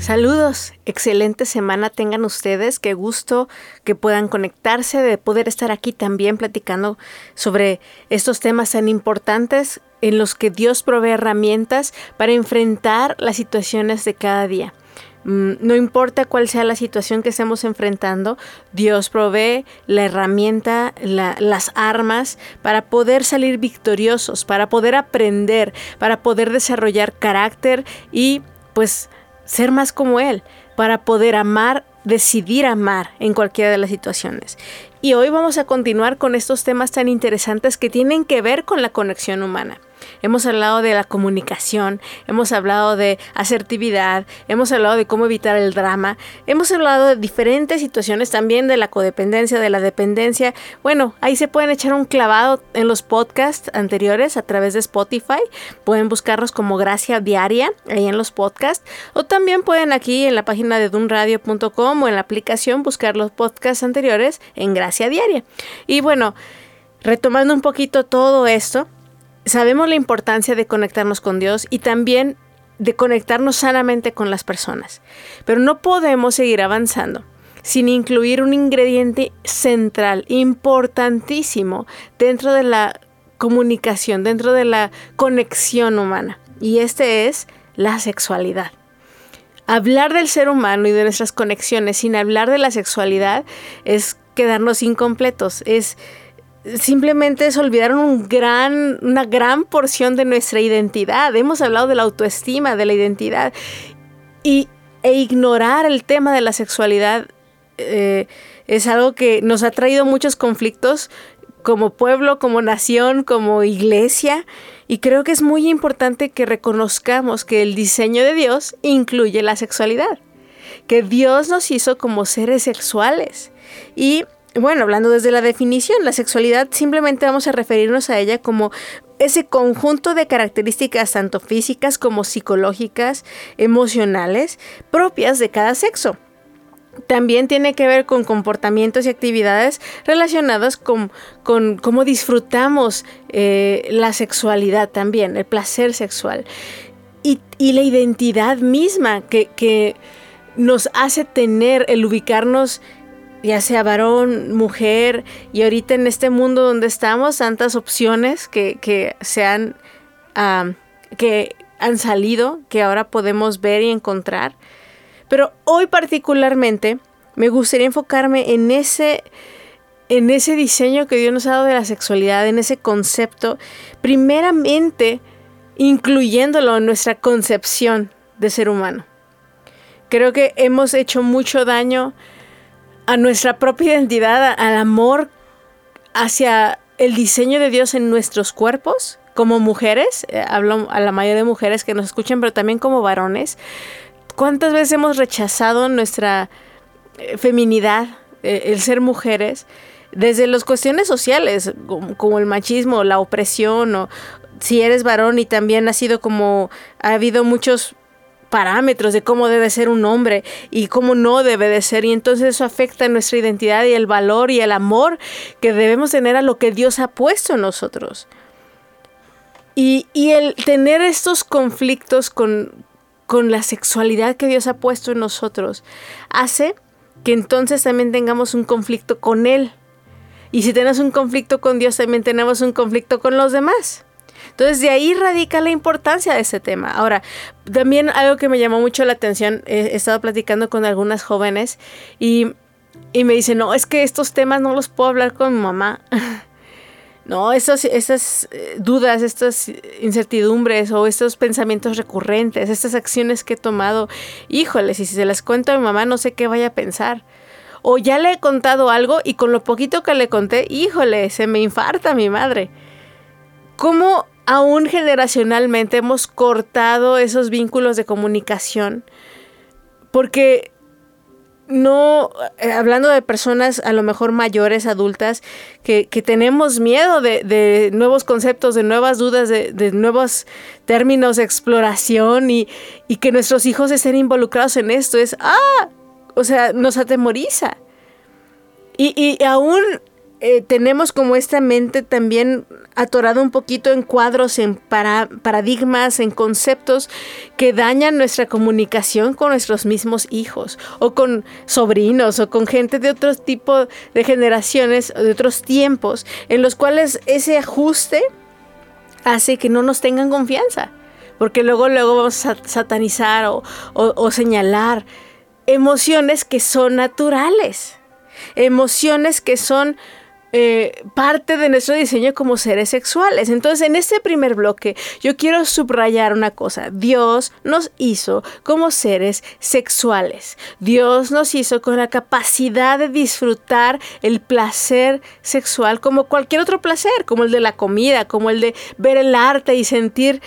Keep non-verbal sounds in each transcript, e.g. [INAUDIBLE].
Saludos, excelente semana tengan ustedes, qué gusto que puedan conectarse, de poder estar aquí también platicando sobre estos temas tan importantes en los que Dios provee herramientas para enfrentar las situaciones de cada día. Mm, no importa cuál sea la situación que estemos enfrentando, Dios provee la herramienta, las armas para poder salir victoriosos, para poder aprender, para poder desarrollar carácter y pues ser más como Él, para poder amar, decidir amar en cualquiera de las situaciones. Y hoy vamos a continuar con estos temas tan interesantes que tienen que ver con la conexión humana. Hemos hablado de la comunicación, hemos hablado de asertividad, hemos hablado de cómo evitar el drama, hemos hablado de diferentes situaciones también de la codependencia, de la dependencia. Bueno, ahí se pueden echar un clavado en los podcasts anteriores a través de Spotify. Pueden buscarlos como Gracia Diaria ahí en los podcasts. O también pueden aquí en la página de dunradio.com o en la aplicación buscar los podcasts anteriores en Gracia Diaria. Y bueno, retomando un poquito todo esto, sabemos la importancia de conectarnos con Dios y también de conectarnos sanamente con las personas. Pero no podemos seguir avanzando sin incluir un ingrediente central, importantísimo, dentro de la comunicación, dentro de la conexión humana. Y este es la sexualidad. Hablar del ser humano y de nuestras conexiones sin hablar de la sexualidad es quedarnos incompletos, es simplemente se olvidaron un gran, una gran porción de nuestra identidad. Hemos hablado de la autoestima, de la identidad. Y, e ignorar el tema de la sexualidad eh, es algo que nos ha traído muchos conflictos como pueblo, como nación, como iglesia. Y creo que es muy importante que reconozcamos que el diseño de Dios incluye la sexualidad. Que Dios nos hizo como seres sexuales. Y bueno, hablando desde la definición, la sexualidad simplemente vamos a referirnos a ella como ese conjunto de características tanto físicas como psicológicas, emocionales, propias de cada sexo. También tiene que ver con comportamientos y actividades relacionadas con, cómo disfrutamos eh, la sexualidad también, el placer sexual. Y, la identidad misma que, que nos hace tener el ubicarnos ya sea varón, mujer, y ahorita en este mundo donde estamos, tantas opciones que, que se han, que han salido, que ahora podemos ver y encontrar. Pero hoy particularmente me gustaría enfocarme en ese, en ese diseño que Dios nos ha dado de la sexualidad, en ese concepto, primeramente incluyéndolo en nuestra concepción de ser humano. Creo que hemos hecho mucho daño a nuestra propia identidad, al amor hacia el diseño de Dios en nuestros cuerpos, como mujeres, eh, hablo a la mayoría de mujeres que nos escuchan, pero también como varones. ¿Cuántas veces hemos rechazado nuestra eh, feminidad, eh, el ser mujeres, desde las cuestiones sociales, como, como, el machismo, la opresión, o si eres varón y también ha sido como, ha habido muchos parámetros de cómo debe ser un hombre y cómo no debe de ser. Y entonces eso afecta nuestra identidad y el valor y el amor que debemos tener a lo que Dios ha puesto en nosotros. Y, el tener estos conflictos con, con la sexualidad que Dios ha puesto en nosotros hace que entonces también tengamos un conflicto con Él. Y si tenemos un conflicto con Dios, también tenemos un conflicto con los demás. Entonces de ahí radica la importancia de ese tema. Ahora, también algo que me llamó mucho la atención, he, estado platicando con algunas jóvenes y, me dicen, no, es que estos temas no los puedo hablar con mi mamá. [LAUGHS] No, esas eh, dudas, estas incertidumbres o estos pensamientos recurrentes, estas acciones que he tomado, híjole, si se las cuento a mi mamá no sé qué vaya a pensar. O ya le he contado algo y con lo poquito que le conté, híjole, se me infarta mi madre. ¿Cómo aún generacionalmente hemos cortado esos vínculos de comunicación? Porque no, eh, hablando de personas a lo mejor mayores, adultas, que, tenemos miedo de, nuevos conceptos, de nuevas dudas, de, nuevos términos de exploración y, y, que nuestros hijos estén involucrados en esto, es, ah, o sea, nos atemoriza. Y, y aún eh, tenemos como esta mente también atorada un poquito en cuadros, en paradigmas, en conceptos que dañan nuestra comunicación con nuestros mismos hijos o con sobrinos o con gente de otro tipo de generaciones, de otros tiempos, en los cuales ese ajuste hace que no nos tengan confianza, porque luego, luego vamos a satanizar o señalar emociones que son naturales, emociones que son eh, parte de nuestro diseño como seres sexuales. Entonces, en este primer bloque, yo quiero subrayar una cosa. Dios nos hizo como seres sexuales. Dios nos hizo con la capacidad de disfrutar el placer sexual como cualquier otro placer, como el de la comida, como el de ver el arte y sentir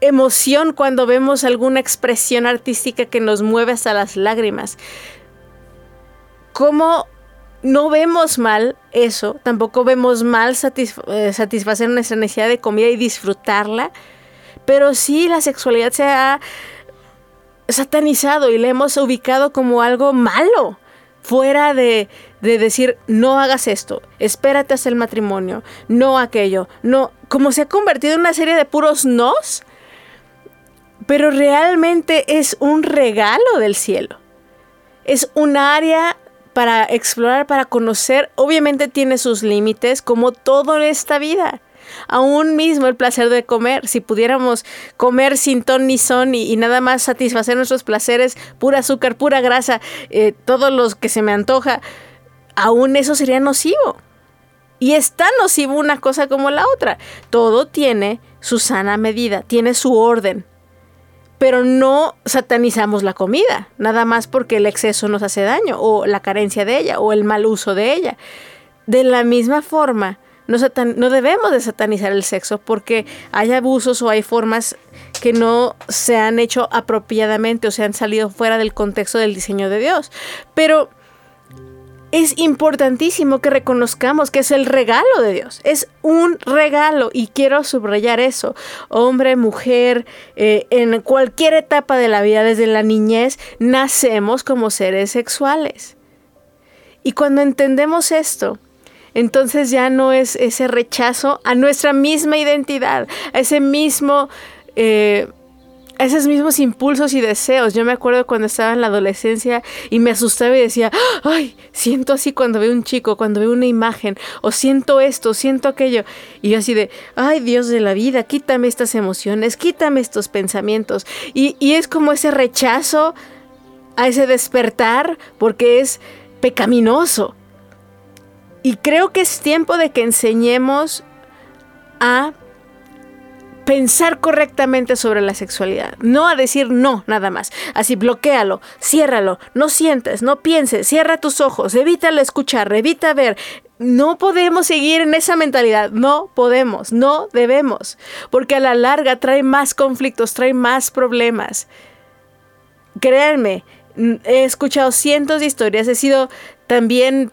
emoción cuando vemos alguna expresión artística que nos mueve hasta las lágrimas. Como no vemos mal eso, tampoco vemos mal eh, satisfacer nuestra necesidad de comida y disfrutarla, pero sí la sexualidad se ha satanizado y la hemos ubicado como algo malo, fuera de, de decir, no hagas esto, espérate hasta el matrimonio, no aquello, no, como se ha convertido en una serie de puros nos, pero realmente es un regalo del cielo. Es un área para explorar, para conocer, obviamente tiene sus límites, como todo en esta vida. Aún mismo el placer de comer, si pudiéramos comer sin ton ni son y, nada más satisfacer nuestros placeres, pura azúcar, pura grasa, eh, todos los que se me antoja, aún eso sería nocivo. Y es tan nocivo una cosa como la otra. Todo tiene su sana medida, tiene su orden pero no satanizamos la comida, nada más porque el exceso nos hace daño, o la carencia de ella, o el mal uso de ella. De la misma forma, no, debemos de satanizar el sexo porque hay abusos o hay formas que no se han hecho apropiadamente o se han salido fuera del contexto del diseño de Dios. Pero es importantísimo que reconozcamos que es el regalo de Dios. Es un regalo y quiero subrayar eso. Hombre, mujer, eh, en cualquier etapa de la vida, desde la niñez, nacemos como seres sexuales. Y cuando entendemos esto, entonces ya no es ese rechazo a nuestra misma identidad, a ese mismo... Eh, esos mismos impulsos y deseos. Yo me acuerdo cuando estaba en la adolescencia y me asustaba y decía, ay, siento así cuando veo un chico, cuando veo una imagen, o siento esto, siento aquello. Y yo así de, ay, Dios de la vida, quítame estas emociones, quítame estos pensamientos. Y, y es como ese rechazo a ese despertar porque es pecaminoso. Y creo que es tiempo de que enseñemos a pensar correctamente sobre la sexualidad, no a decir no nada más. Así bloquealo, ciérralo, no sientes, no pienses, cierra tus ojos, evítalo escuchar, evita ver. No podemos seguir en esa mentalidad, no podemos, no debemos, porque a la larga trae más conflictos, trae más problemas. Créanme, he escuchado cientos de historias, he sido también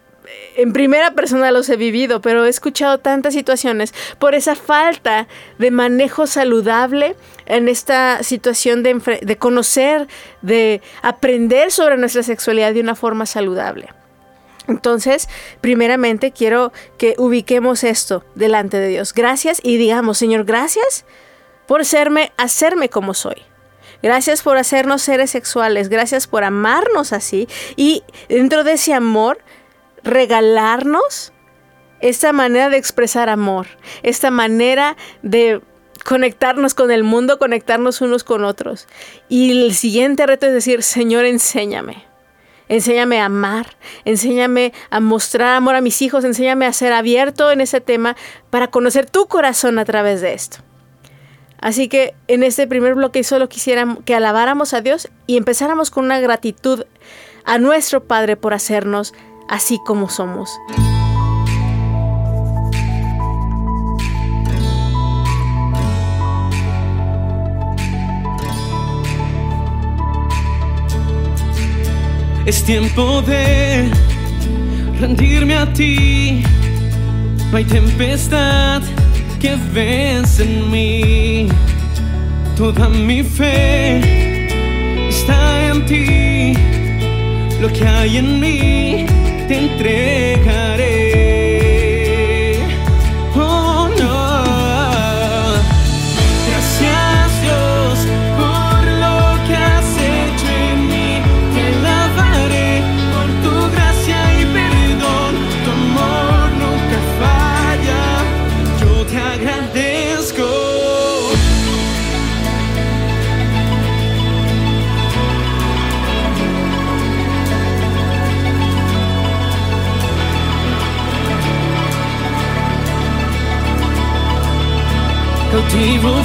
en primera persona los he vivido, pero he escuchado tantas situaciones por esa falta de manejo saludable en esta situación de, de conocer, de aprender sobre nuestra sexualidad de una forma saludable. Entonces, primeramente quiero que ubiquemos esto delante de Dios. Gracias y digamos, Señor, gracias por serme, hacerme como soy. Gracias por hacernos seres sexuales, gracias por amarnos así y dentro de ese amor regalarnos esta manera de expresar amor, esta manera de conectarnos con el mundo, conectarnos unos con otros. Y el siguiente reto es decir, Señor, enséñame. Enséñame a amar, enséñame a mostrar amor a mis hijos, enséñame a ser abierto en ese tema para conocer tu corazón a través de esto. Así que en este primer bloque solo quisiera que alabáramos a Dios y empezáramos con una gratitud a nuestro Padre por hacernos así como somos. Es tiempo de rendirme a ti. No hay tempestad que vence en mí. Toda mi fe está en ti. Lo que hay en mí te entregaré.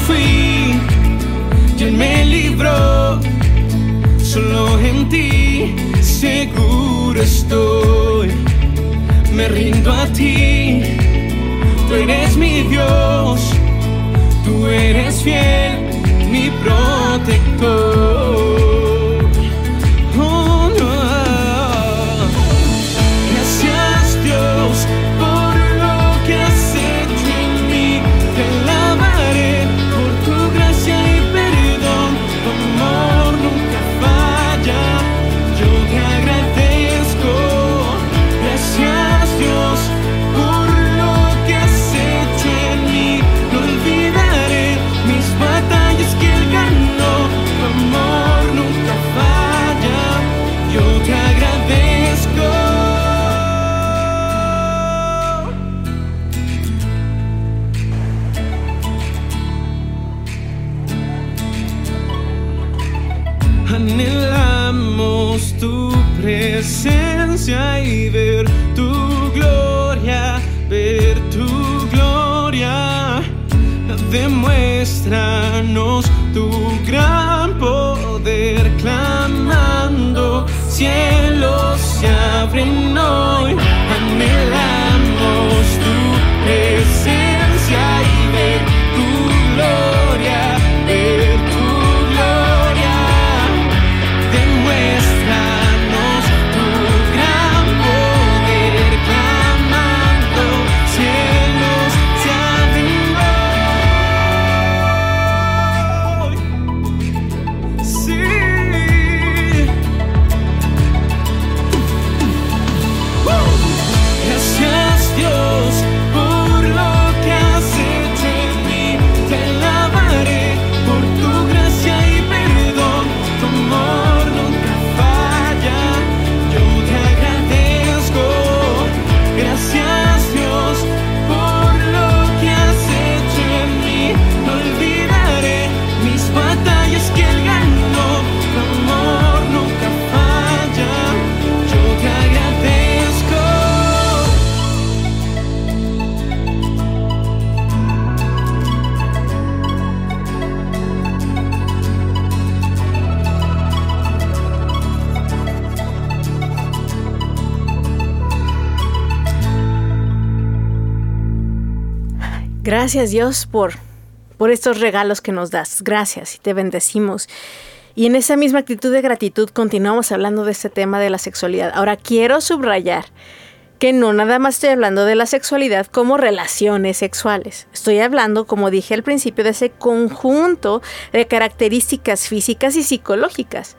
Fui, y me libró, solo en ti seguro estoy, me rindo a ti, tú eres mi Dios, tú eres fiel, mi protector. Gracias Dios por, por estos regalos que nos das. Gracias y te bendecimos. Y en esa misma actitud de gratitud continuamos hablando de este tema de la sexualidad. Ahora quiero subrayar que no nada más estoy hablando de la sexualidad como relaciones sexuales. Estoy hablando, como dije al principio, de ese conjunto de características físicas y psicológicas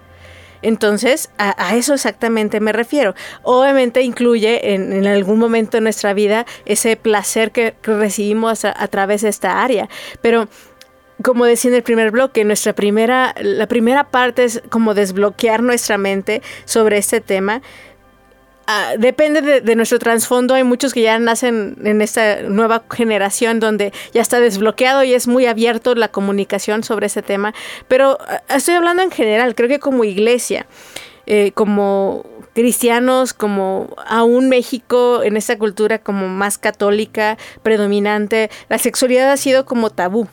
entonces, a, eso exactamente me refiero. Obviamente incluye en, algún momento de nuestra vida ese placer que, recibimos a, través de esta área, pero como decía en el primer bloque, nuestra primera, la primera parte es como desbloquear nuestra mente sobre este tema, Ah, depende de, nuestro trasfondo. Hay muchos que ya nacen en esta nueva generación donde ya está desbloqueado y es muy abierto la comunicación sobre ese tema. Pero ah, estoy hablando en general, creo que como iglesia, eh, como cristianos, como aún México, en esta cultura como más católica, predominante, la sexualidad ha sido como tabú.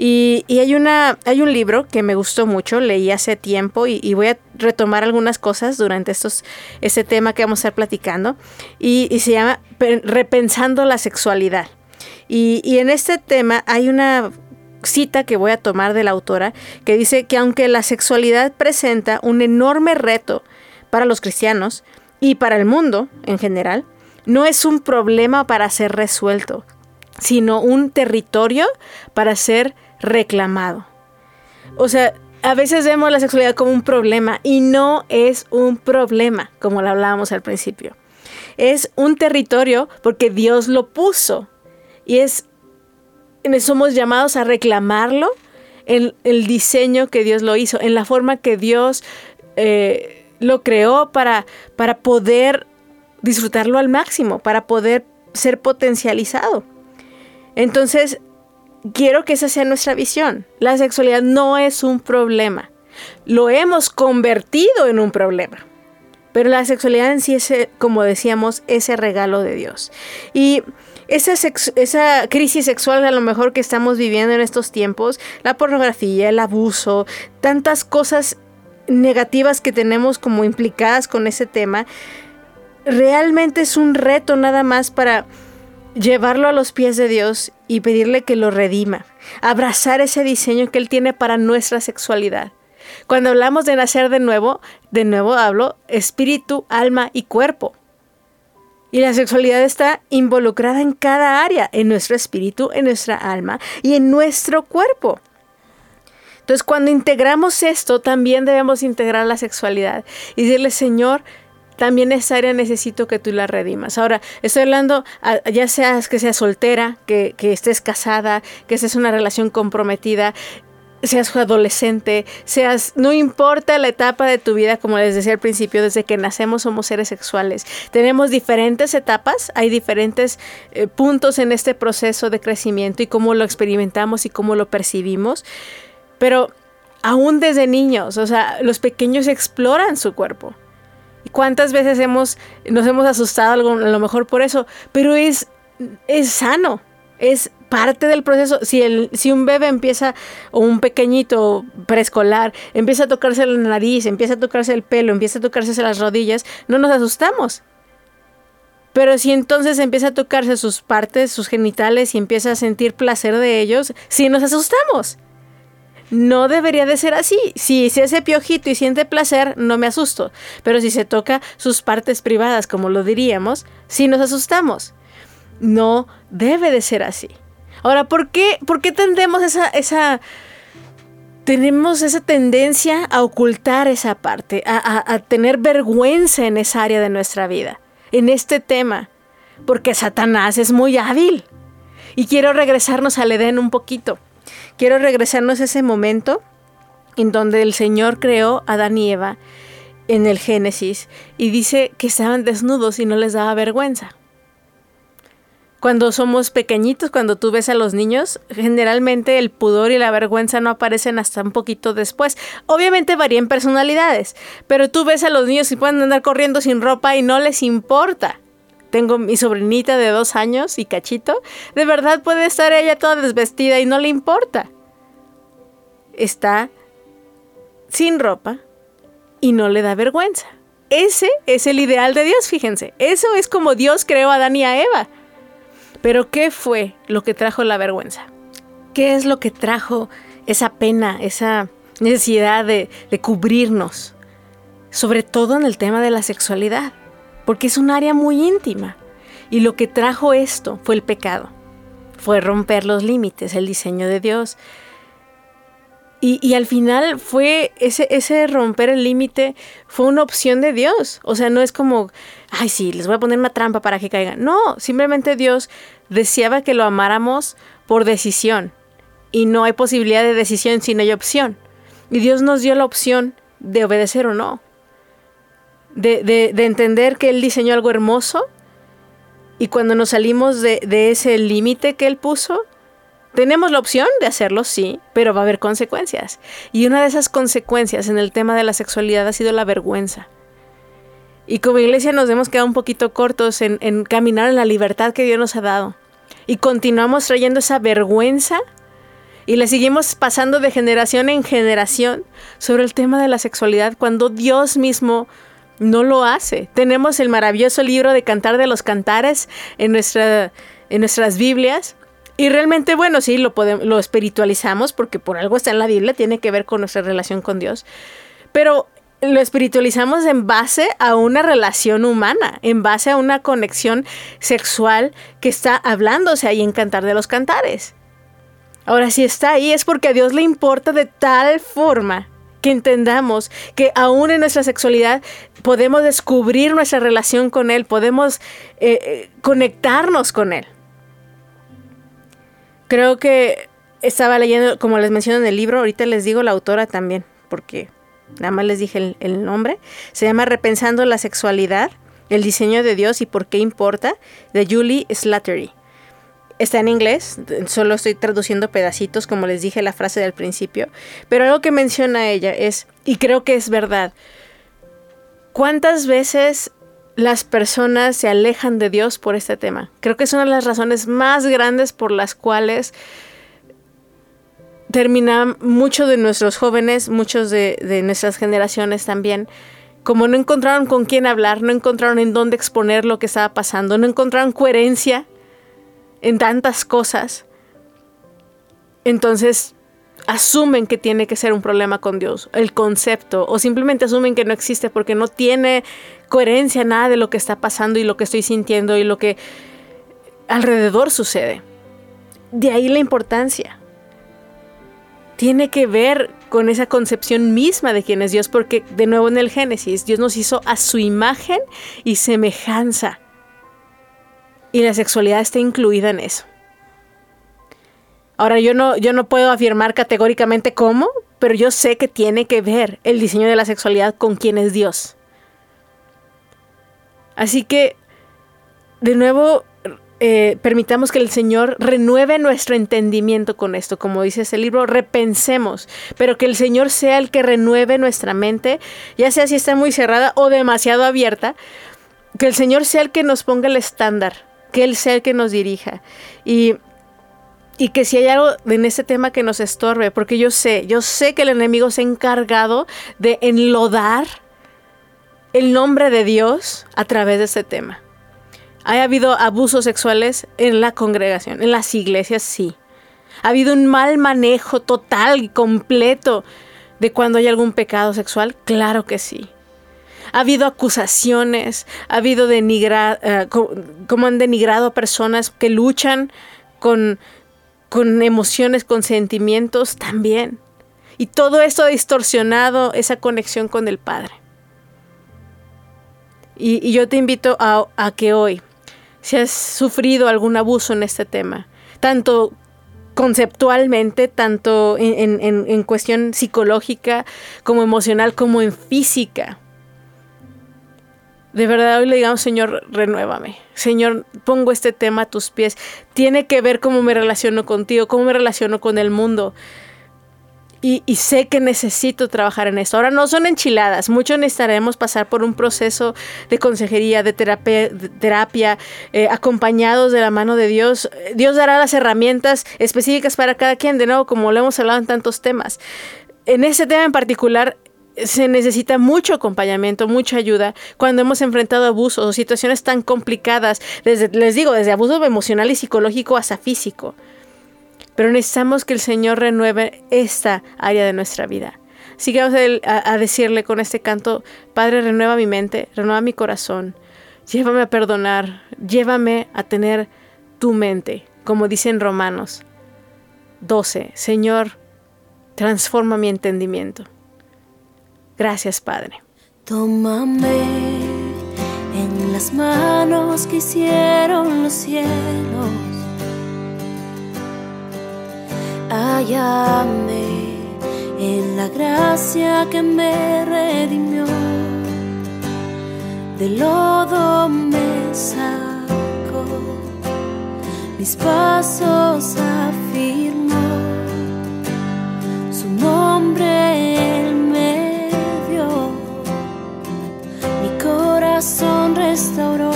Y, hay, una, hay un libro que me gustó mucho, leí hace tiempo y, voy a retomar algunas cosas durante estos, ese tema que vamos a estar platicando. Y, se llama Repensando la sexualidad. Y, y en este tema hay una cita que voy a tomar de la autora que dice que aunque la sexualidad presenta un enorme reto para los cristianos y para el mundo en general, no es un problema para ser resuelto, sino un territorio para ser reclamado. O sea, a veces vemos la sexualidad como un problema y no es un problema, como lo hablábamos al principio. Es un territorio porque Dios lo puso y es somos llamados a reclamarlo en el diseño que Dios lo hizo, en la forma que Dios eh, lo creó para, para poder disfrutarlo al máximo, para poder ser potencializado. Entonces, quiero que esa sea nuestra visión. La sexualidad no es un problema. Lo hemos convertido en un problema. Pero la sexualidad en sí es, como decíamos, ese regalo de Dios. Y esa, esa crisis sexual a lo mejor que estamos viviendo en estos tiempos, la pornografía, el abuso, tantas cosas negativas que tenemos como implicadas con ese tema, realmente es un reto nada más para llevarlo a los pies de Dios y pedirle que lo redima, abrazar ese diseño que Él tiene para nuestra sexualidad. Cuando hablamos de nacer de nuevo, de nuevo hablo espíritu, alma y cuerpo. Y la sexualidad está involucrada en cada área, en nuestro espíritu, en nuestra alma y en nuestro cuerpo. Entonces, cuando integramos esto, también debemos integrar la sexualidad y decirle, Señor, también esa área necesito que tú la redimas. Ahora, estoy hablando, ya seas que seas soltera, que, estés casada, que estés una relación comprometida, seas adolescente, seas, no importa la etapa de tu vida, como les decía al principio, desde que nacemos somos seres sexuales. Tenemos diferentes etapas, hay diferentes eh, puntos en este proceso de crecimiento y cómo lo experimentamos y cómo lo percibimos, pero aún desde niños, o sea, los pequeños exploran su cuerpo. ¿Cuántas veces hemos, nos hemos asustado a lo mejor por eso? Pero es, es sano, es parte del proceso. Si, el, si un bebé empieza, o un pequeñito preescolar, empieza a tocarse la nariz, empieza a tocarse el pelo, empieza a tocarse las rodillas, no nos asustamos. Pero si entonces empieza a tocarse sus partes, sus genitales y empieza a sentir placer de ellos, sí nos asustamos. No debería de ser así. Si se hace piojito y siente placer, no me asusto. Pero si se toca sus partes privadas, como lo diríamos, sí nos asustamos. No debe de ser así. Ahora, ¿por qué, por qué tendemos esa, esa, tenemos esa tendencia a ocultar esa parte, a, a tener vergüenza en esa área de nuestra vida, en este tema? Porque Satanás es muy hábil. Y quiero regresarnos al Edén un poquito. Quiero regresarnos a ese momento en donde el Señor creó a Adán y Eva en el Génesis y dice que estaban desnudos y no les daba vergüenza. Cuando somos pequeñitos, cuando tú ves a los niños, generalmente el pudor y la vergüenza no aparecen hasta un poquito después. Obviamente varían personalidades, pero tú ves a los niños y pueden andar corriendo sin ropa y no les importa. Tengo mi sobrinita de dos años y cachito. De verdad puede estar ella toda desvestida y no le importa. Está sin ropa y no le da vergüenza. Ese es el ideal de Dios, fíjense. Eso es como Dios creó a Adán y a Eva. Pero ¿qué fue lo que trajo la vergüenza? ¿Qué es lo que trajo esa pena, esa necesidad de, de cubrirnos? Sobre todo en el tema de la sexualidad porque es un área muy íntima. Y lo que trajo esto fue el pecado, fue romper los límites, el diseño de Dios. Y, al final fue ese, ese romper el límite fue una opción de Dios. O sea, no es como, ay, sí, les voy a poner una trampa para que caigan. No, simplemente Dios deseaba que lo amáramos por decisión. Y no hay posibilidad de decisión si no hay opción. Y Dios nos dio la opción de obedecer o no de, entender que Él diseñó algo hermoso y cuando nos salimos de, ese límite que Él puso, tenemos la opción de hacerlo, sí, pero va a haber consecuencias. Y una de esas consecuencias en el tema de la sexualidad ha sido la vergüenza. Y como iglesia nos hemos quedado un poquito cortos en, en, caminar en la libertad que Dios nos ha dado. Y continuamos trayendo esa vergüenza y le seguimos pasando de generación en generación sobre el tema de la sexualidad cuando Dios mismo no lo hace. Tenemos el maravilloso libro de Cantar de los Cantares en, nuestra, en nuestras Biblias. Y realmente, bueno, sí, lo, podemos, lo espiritualizamos porque por algo está en la Biblia, tiene que ver con nuestra relación con Dios. Pero lo espiritualizamos en base a una relación humana, en base a una conexión sexual que está hablándose ahí en Cantar de los Cantares. Ahora, si está ahí es porque a Dios le importa de tal forma que entendamos que aún en nuestra sexualidad podemos descubrir nuestra relación con Él, podemos eh, eh, conectarnos con Él. Creo que estaba leyendo, como les menciono en el libro, ahorita les digo la autora también, porque nada más les dije el, nombre. Se llama Repensando la sexualidad, el diseño de Dios y por qué importa, de Julie Slattery. Está en inglés, solo estoy traduciendo pedacitos, como les dije la frase del principio, pero algo que menciona ella es, y creo que es verdad, ¿cuántas veces las personas se alejan de Dios por este tema? Creo que es una de las razones más grandes por las cuales terminan muchos de nuestros jóvenes, muchos de, de, nuestras generaciones también, como no encontraron con quién hablar, no encontraron en dónde exponer lo que estaba pasando, no encontraron coherencia en tantas cosas, entonces asumen que tiene que ser un problema con Dios, el concepto, o simplemente asumen que no existe porque no tiene coherencia nada de lo que está pasando y lo que estoy sintiendo y lo que alrededor sucede. De ahí la importancia. Tiene que ver con esa concepción misma de quién es Dios, porque de nuevo en el Génesis, Dios nos hizo a su imagen y semejanza. Y la sexualidad está incluida en eso. Ahora yo no, yo no puedo afirmar categóricamente cómo, pero yo sé que tiene que ver el diseño de la sexualidad con quién es Dios. Así que, de nuevo, eh, permitamos que el Señor renueve nuestro entendimiento con esto. Como dice ese libro, repensemos, pero que el Señor sea el que renueve nuestra mente, ya sea si está muy cerrada o demasiado abierta, que el Señor sea el que nos ponga el estándar que Él sea el que nos dirija. Y, y que si hay algo en este tema que nos estorbe, porque yo sé, yo sé que el enemigo se ha encargado de enlodar el nombre de Dios a través de este tema. ¿Ha habido abusos sexuales en la congregación, en las iglesias? Sí. ¿Ha habido un mal manejo total y completo de cuando hay algún pecado sexual? Claro que sí. Ha habido acusaciones, ha habido denigrar, eh, como han denigrado a personas que luchan con, con emociones, con sentimientos también. Y todo esto ha distorsionado esa conexión con el Padre. Y, yo te invito a, que hoy, si has sufrido algún abuso en este tema, tanto conceptualmente, tanto en, en cuestión psicológica como emocional, como en física, de verdad hoy le digamos, Señor, renuévame. Señor, pongo este tema a tus pies. Tiene que ver cómo me relaciono contigo, cómo me relaciono con el mundo. Y, sé que necesito trabajar en esto. Ahora no son enchiladas, muchos necesitaremos pasar por un proceso de consejería, de terapia, terapia eh, acompañados de la mano de Dios. Dios dará las herramientas específicas para cada quien, de nuevo, como lo hemos hablado en tantos temas. En ese tema en particular, se necesita mucho acompañamiento, mucha ayuda cuando hemos enfrentado abusos o situaciones tan complicadas, desde, les digo, desde abuso emocional y psicológico hasta físico. Pero necesitamos que el Señor renueve esta área de nuestra vida. Vamos a, a decirle con este canto, Padre, renueva mi mente, renueva mi corazón, llévame a perdonar, llévame a tener tu mente, como dice en Romanos 12, Señor, transforma mi entendimiento. Gracias, Padre. Tómame en las manos que hicieron los cielos. Hállame en la gracia que me redimió. De lodo me sacó, mis pasos afirmó. Su nombre corazón restauró.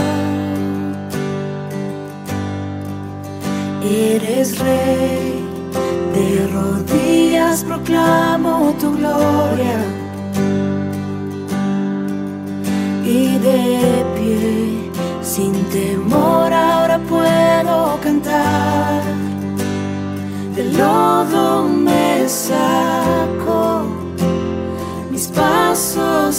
Eres rey, de rodillas proclamo tu gloria. Y de pie, sin temor, ahora puedo cantar. Del lodo me saco, mis padres brazos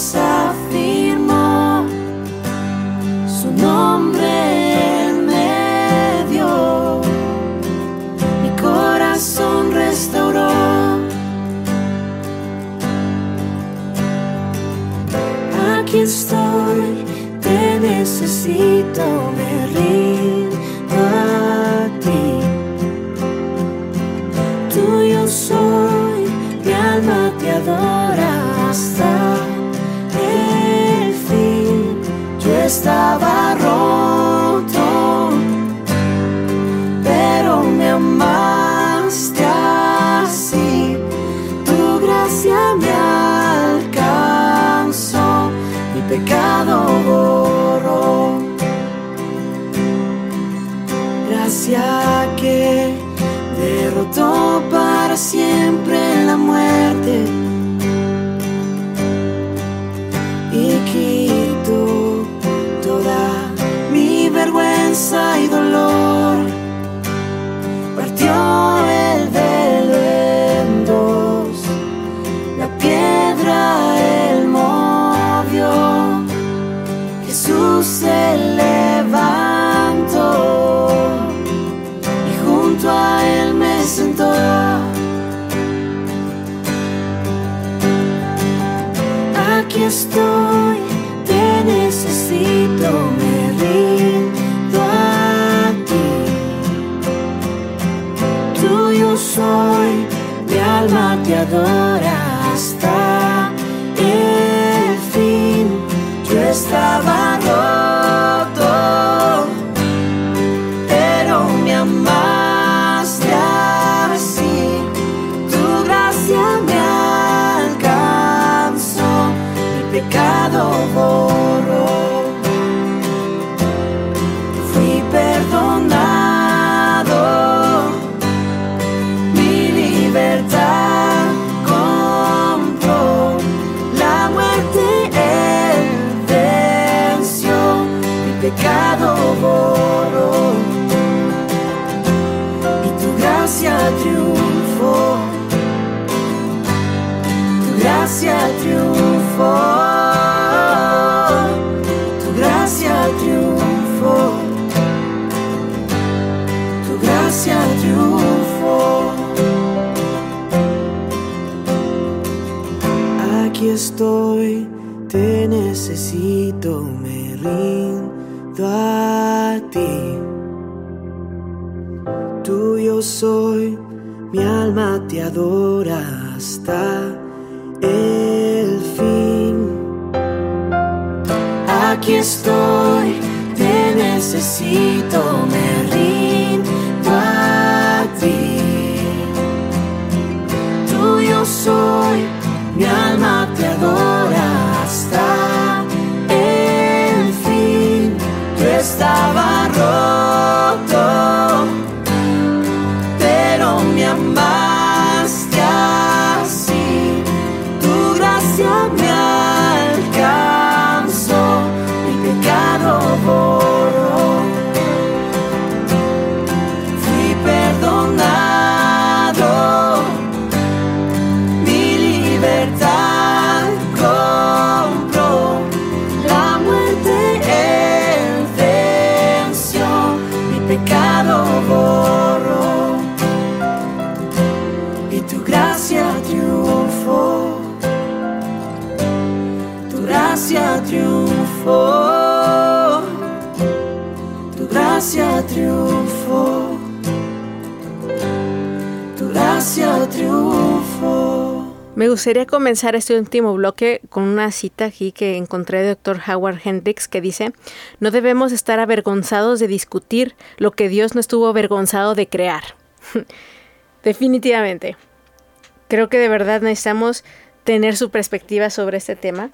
Jesús estoy, te necesito, me rindo a ti tuyo soy, mi alma te adora hasta el fin. Aquí estoy, te necesito, me triunfó. Me gustaría comenzar este último bloque con una cita aquí que encontré de Dr. Howard Hendricks que dice, no debemos estar avergonzados de discutir lo que Dios no estuvo avergonzado de crear. [LAUGHS] Definitivamente. Creo que de verdad necesitamos tener su perspectiva sobre este tema.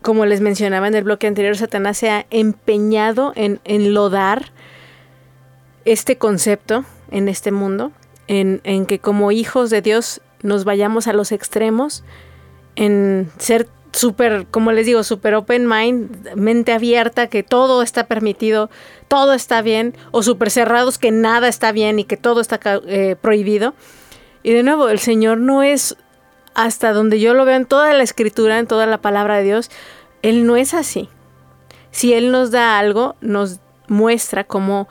Como les mencionaba en el bloque anterior, Satanás se ha empeñado en enlodar este concepto en este mundo, en, que como hijos de Dios nos vayamos a los extremos, en ser súper, como les digo, súper open mind, mente abierta, que todo está permitido, todo está bien, o súper cerrados, que nada está bien y que todo está eh, prohibido. Y de nuevo, el Señor no es hasta donde yo lo veo en toda la escritura, en toda la palabra de Dios, Él no es así. Si Él nos da algo, nos muestra cómo,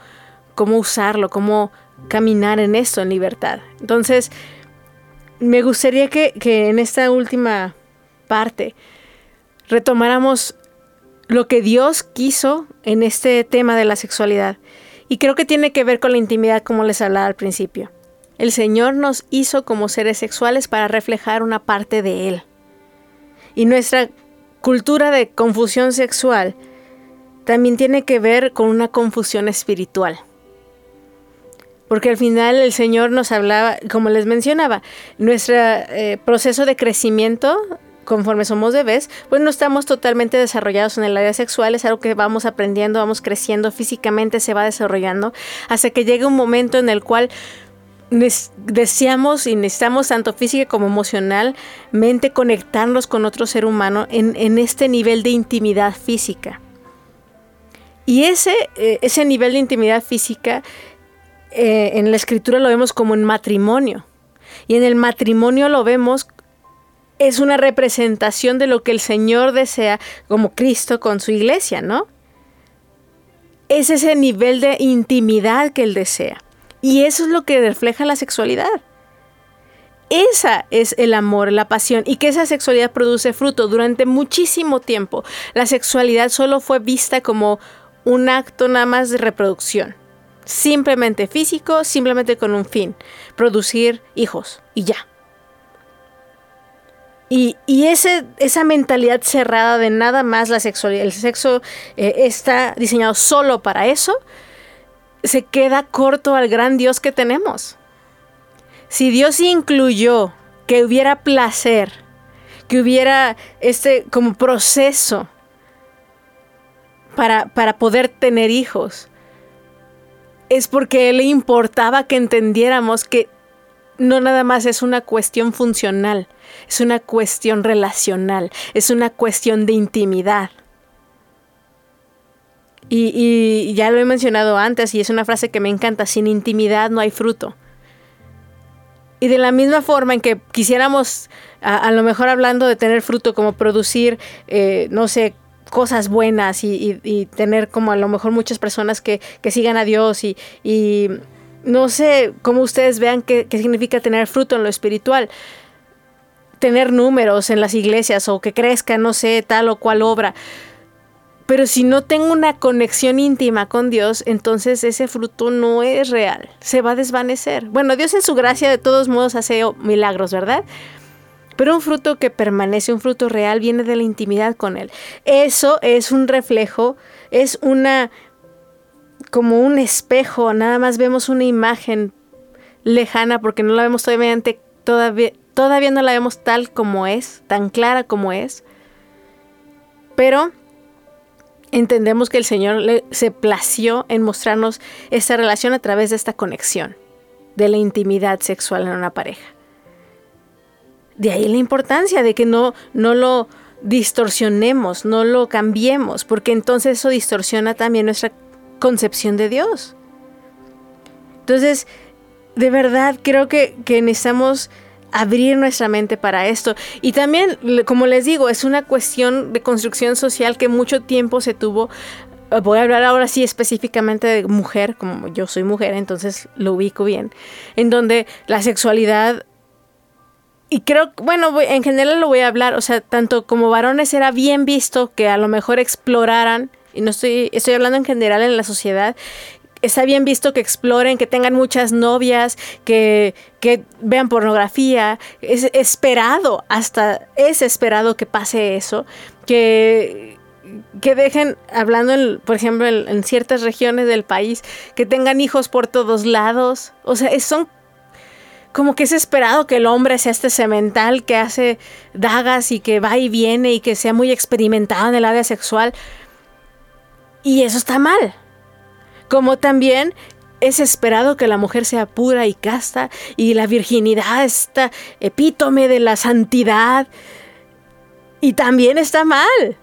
cómo usarlo, cómo caminar en esto, en libertad. Entonces, me gustaría que, que en esta última parte retomáramos lo que Dios quiso en este tema de la sexualidad. Y creo que tiene que ver con la intimidad como les hablaba al principio. El Señor nos hizo como seres sexuales para reflejar una parte de Él. Y nuestra cultura de confusión sexual también tiene que ver con una confusión espiritual. Porque al final el Señor nos hablaba, como les mencionaba, nuestro eh, proceso de crecimiento conforme somos bebés, pues no estamos totalmente desarrollados en el área sexual, es algo que vamos aprendiendo, vamos creciendo, físicamente se va desarrollando, hasta que llega un momento en el cual deseamos y necesitamos tanto física como emocionalmente conectarnos con otro ser humano en, este nivel de intimidad física. Y ese, eh, ese nivel de intimidad física eh, en la escritura lo vemos como en matrimonio. Y en el matrimonio lo vemos es una representación de lo que el Señor desea como Cristo con su iglesia, ¿no? Es ese nivel de intimidad que Él desea. Y eso es lo que refleja la sexualidad. Esa es el amor, la pasión y que esa sexualidad produce fruto. Durante muchísimo tiempo la sexualidad solo fue vista como un acto nada más de reproducción. Simplemente físico, simplemente con un fin, producir hijos y ya. Y, ese, esa mentalidad cerrada de nada más la sexualidad, el sexo eh, está diseñado solo para eso, se queda corto al gran Dios que tenemos. Si Dios incluyó que hubiera placer, que hubiera este como proceso para, para poder tener hijos, es porque le importaba que entendiéramos que no nada más es una cuestión funcional, es una cuestión relacional, es una cuestión de intimidad. Y, ya lo he mencionado antes y es una frase que me encanta, sin intimidad no hay fruto. Y de la misma forma en que quisiéramos, a, lo mejor hablando de tener fruto, como producir, eh, no sé, cosas buenas y, tener como a lo mejor muchas personas que, sigan a Dios y, y no sé cómo ustedes vean qué, significa tener fruto en lo espiritual. Tener números en las iglesias o que crezca, no sé, tal o cual obra. Pero si no tengo una conexión íntima con Dios, entonces ese fruto no es real, se va a desvanecer. Bueno, Dios en su gracia de todos modos hace milagros, ¿verdad? Pero un fruto que permanece, un fruto real, viene de la intimidad con Él. Eso es un reflejo, es una, como un espejo, nada más vemos una imagen lejana porque no la vemos todavía, todavía, no la vemos tal como es, tan clara como es. Pero entendemos que el Señor se plació en mostrarnos esta relación a través de esta conexión, de la intimidad sexual en una pareja. De ahí la importancia de que no, no lo distorsionemos, no lo cambiemos, porque entonces eso distorsiona también nuestra concepción de Dios. Entonces, de verdad creo que, necesitamos abrir nuestra mente para esto. Y también, como les digo, es una cuestión de construcción social que mucho tiempo se tuvo. Eh, voy a hablar ahora sí específicamente de mujer, como yo soy mujer, entonces lo ubico bien, en donde la sexualidad y creo, bueno, en general lo voy a hablar, o sea, tanto como varones era bien visto que a lo mejor exploraran y no estoy, estoy hablando en general en la sociedad, está bien visto que exploren, que tengan muchas novias, que, que, vean pornografía. Es esperado, hasta es esperado que pase eso, que, que dejen, hablando, por ejemplo, en, ciertas regiones del país, que tengan hijos por todos lados. O sea, son como que es esperado que el hombre sea este cemental que hace dagas y que va y viene y que sea muy experimentado en el área sexual. Y eso está mal. Como también es esperado que la mujer sea pura y casta y la virginidad está epítome de la santidad. Y también está mal.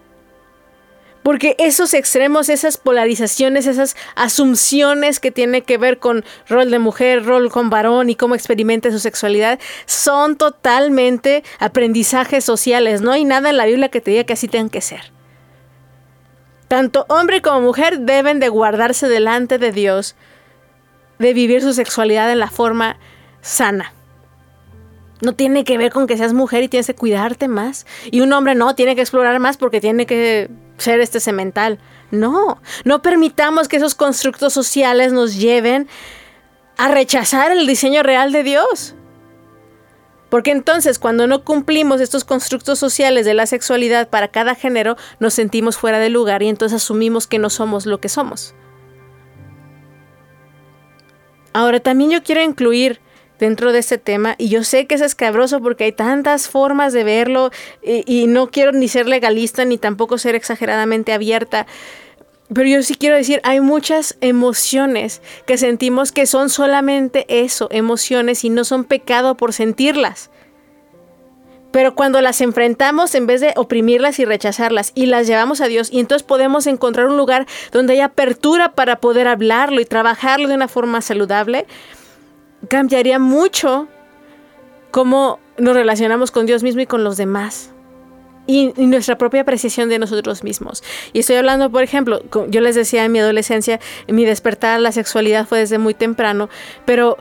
Porque esos extremos, esas polarizaciones, esas asunciones que tienen que ver con rol de mujer, rol con varón y cómo experimenta su sexualidad, son totalmente aprendizajes sociales. No hay nada en la Biblia que te diga que así tengan que ser. Tanto hombre como mujer deben de guardarse delante de Dios, de vivir su sexualidad en la forma sana. No tiene que ver con que seas mujer y tienes que cuidarte más. Y un hombre no, tiene que explorar más porque tiene que ser este cemental. No, no permitamos que esos constructos sociales nos lleven a rechazar el diseño real de Dios. Porque entonces cuando no cumplimos estos constructos sociales de la sexualidad para cada género, nos sentimos fuera de lugar y entonces asumimos que no somos lo que somos. Ahora también yo quiero incluir dentro de este tema y yo sé que es escabroso porque hay tantas formas de verlo y, no quiero ni ser legalista ni tampoco ser exageradamente abierta. Pero yo sí quiero decir, hay muchas emociones que sentimos que son solamente eso, emociones y no son pecado por sentirlas. Pero cuando las enfrentamos, en vez de oprimirlas y rechazarlas, y las llevamos a Dios, y entonces podemos encontrar un lugar donde hay apertura para poder hablarlo y trabajarlo de una forma saludable, cambiaría mucho cómo nos relacionamos con Dios mismo y con los demás. Y, nuestra propia apreciación de nosotros mismos. Y estoy hablando, por ejemplo, yo les decía en mi adolescencia, en mi despertar la sexualidad fue desde muy temprano, pero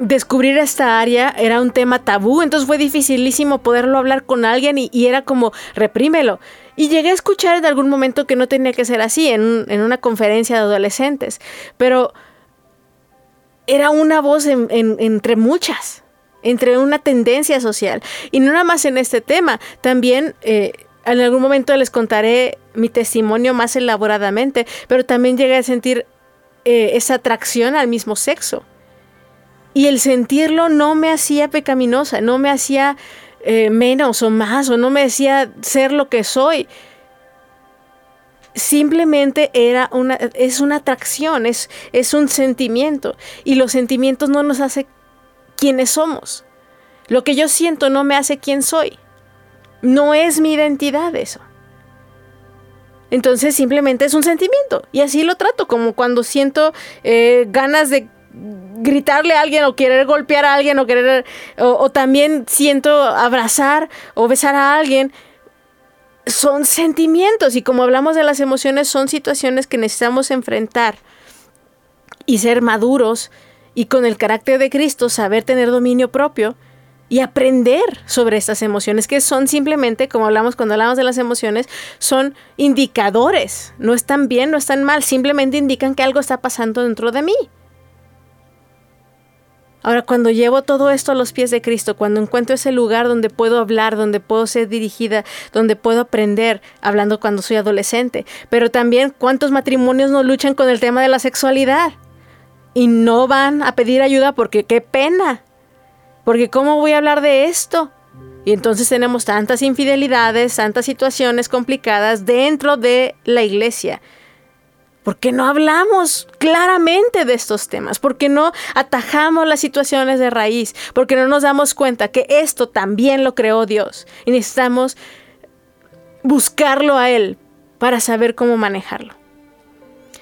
descubrir esta área era un tema tabú, entonces fue dificilísimo poderlo hablar con alguien y, era como, reprímelo. Y llegué a escuchar en algún momento que no tenía que ser así, en, en una conferencia de adolescentes, pero era una voz entre muchas, entre una tendencia social. Y no nada más en este tema, también... Eh, en algún momento les contaré mi testimonio más elaboradamente, pero también llegué a sentir eh, esa atracción al mismo sexo. Y el sentirlo no me hacía pecaminosa, no me hacía eh, menos o más, o no me hacía ser lo que soy simplemente era una, es una atracción, es, es un sentimiento. Y los sentimientos no nos hacen quienes somos. Lo que yo siento no me hace quien soy. No es mi identidad eso. Entonces simplemente es un sentimiento. Y así lo trato, como cuando siento eh, ganas de gritarle a alguien o querer golpear a alguien o querer o también siento abrazar o besar a alguien son sentimientos y como hablamos de las emociones, son situaciones que necesitamos enfrentar y ser maduros y con el carácter de Cristo saber tener dominio propio y aprender sobre estas emociones, que son simplemente, como hablamos cuando hablamos de las emociones, son indicadores, no están bien, no están mal, simplemente indican que algo está pasando dentro de mí. Ahora, cuando llevo todo esto a los pies de Cristo, cuando encuentro ese lugar donde puedo hablar, donde puedo ser dirigida, donde puedo aprender, hablando cuando soy adolescente, pero también cuántos matrimonios no luchan con el tema de la sexualidad y no van a pedir ayuda porque qué pena, porque ¿cómo voy a hablar de esto? Y entonces tenemos tantas infidelidades, tantas situaciones complicadas dentro de la iglesia. ¿Por qué no hablamos claramente de estos temas? ¿Por qué no atajamos las situaciones de raíz? ¿Por qué no nos damos cuenta que esto también lo creó Dios? Y necesitamos buscarlo a Él para saber cómo manejarlo.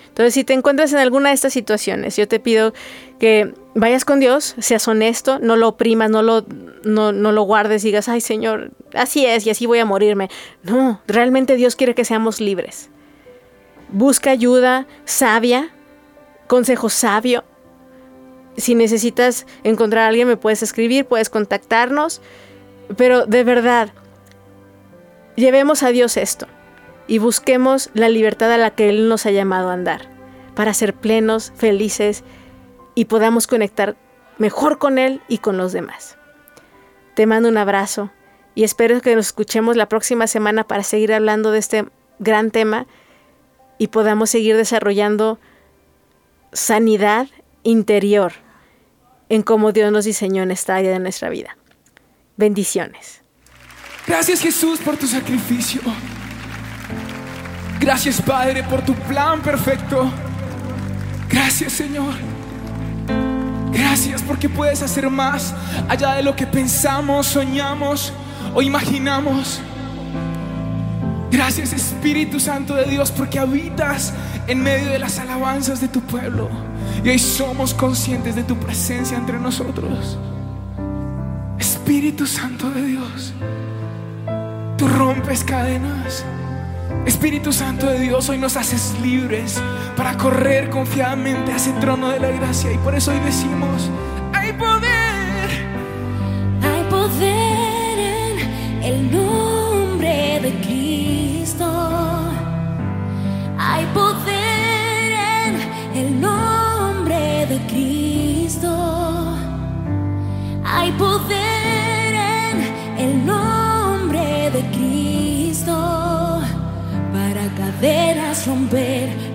Entonces, si te encuentras en alguna de estas situaciones, yo te pido que vayas con Dios, seas honesto, no lo oprimas, no lo, no, no lo guardes digas, ay Señor, así es y así voy a morirme. No, realmente Dios quiere que seamos libres. Busca ayuda sabia, consejo sabio. Si necesitas encontrar a alguien, me puedes escribir, puedes contactarnos. Pero de verdad, llevemos a Dios esto y busquemos la libertad a la que Él nos ha llamado a andar, para ser plenos, felices y podamos conectar mejor con Él y con los demás. Te mando un abrazo y espero que nos escuchemos la próxima semana para seguir hablando de este gran tema y podamos seguir desarrollando sanidad interior en cómo Dios nos diseñó en esta área de nuestra vida. Bendiciones. Gracias Jesús por tu sacrificio. Gracias Padre por tu plan perfecto. Gracias Señor. Gracias porque puedes hacer más allá de lo que pensamos, soñamos o imaginamos. Gracias Espíritu Santo de Dios porque habitas en medio de las alabanzas de tu pueblo. Y hoy somos conscientes de tu presencia entre nosotros. Espíritu Santo de Dios, tú rompes cadenas. Espíritu Santo de Dios, hoy nos haces libres para correr confiadamente hacia el trono de la gracia. Y por eso hoy decimos, hay poder. Hay poder en el nombre de Cristo. Hay poder en el nombre de Cristo. Hay poder en el nombre de Cristo para cadenas romper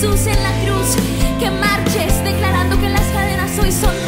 Jesús en la cruz, que marches declarando que las cadenas hoy son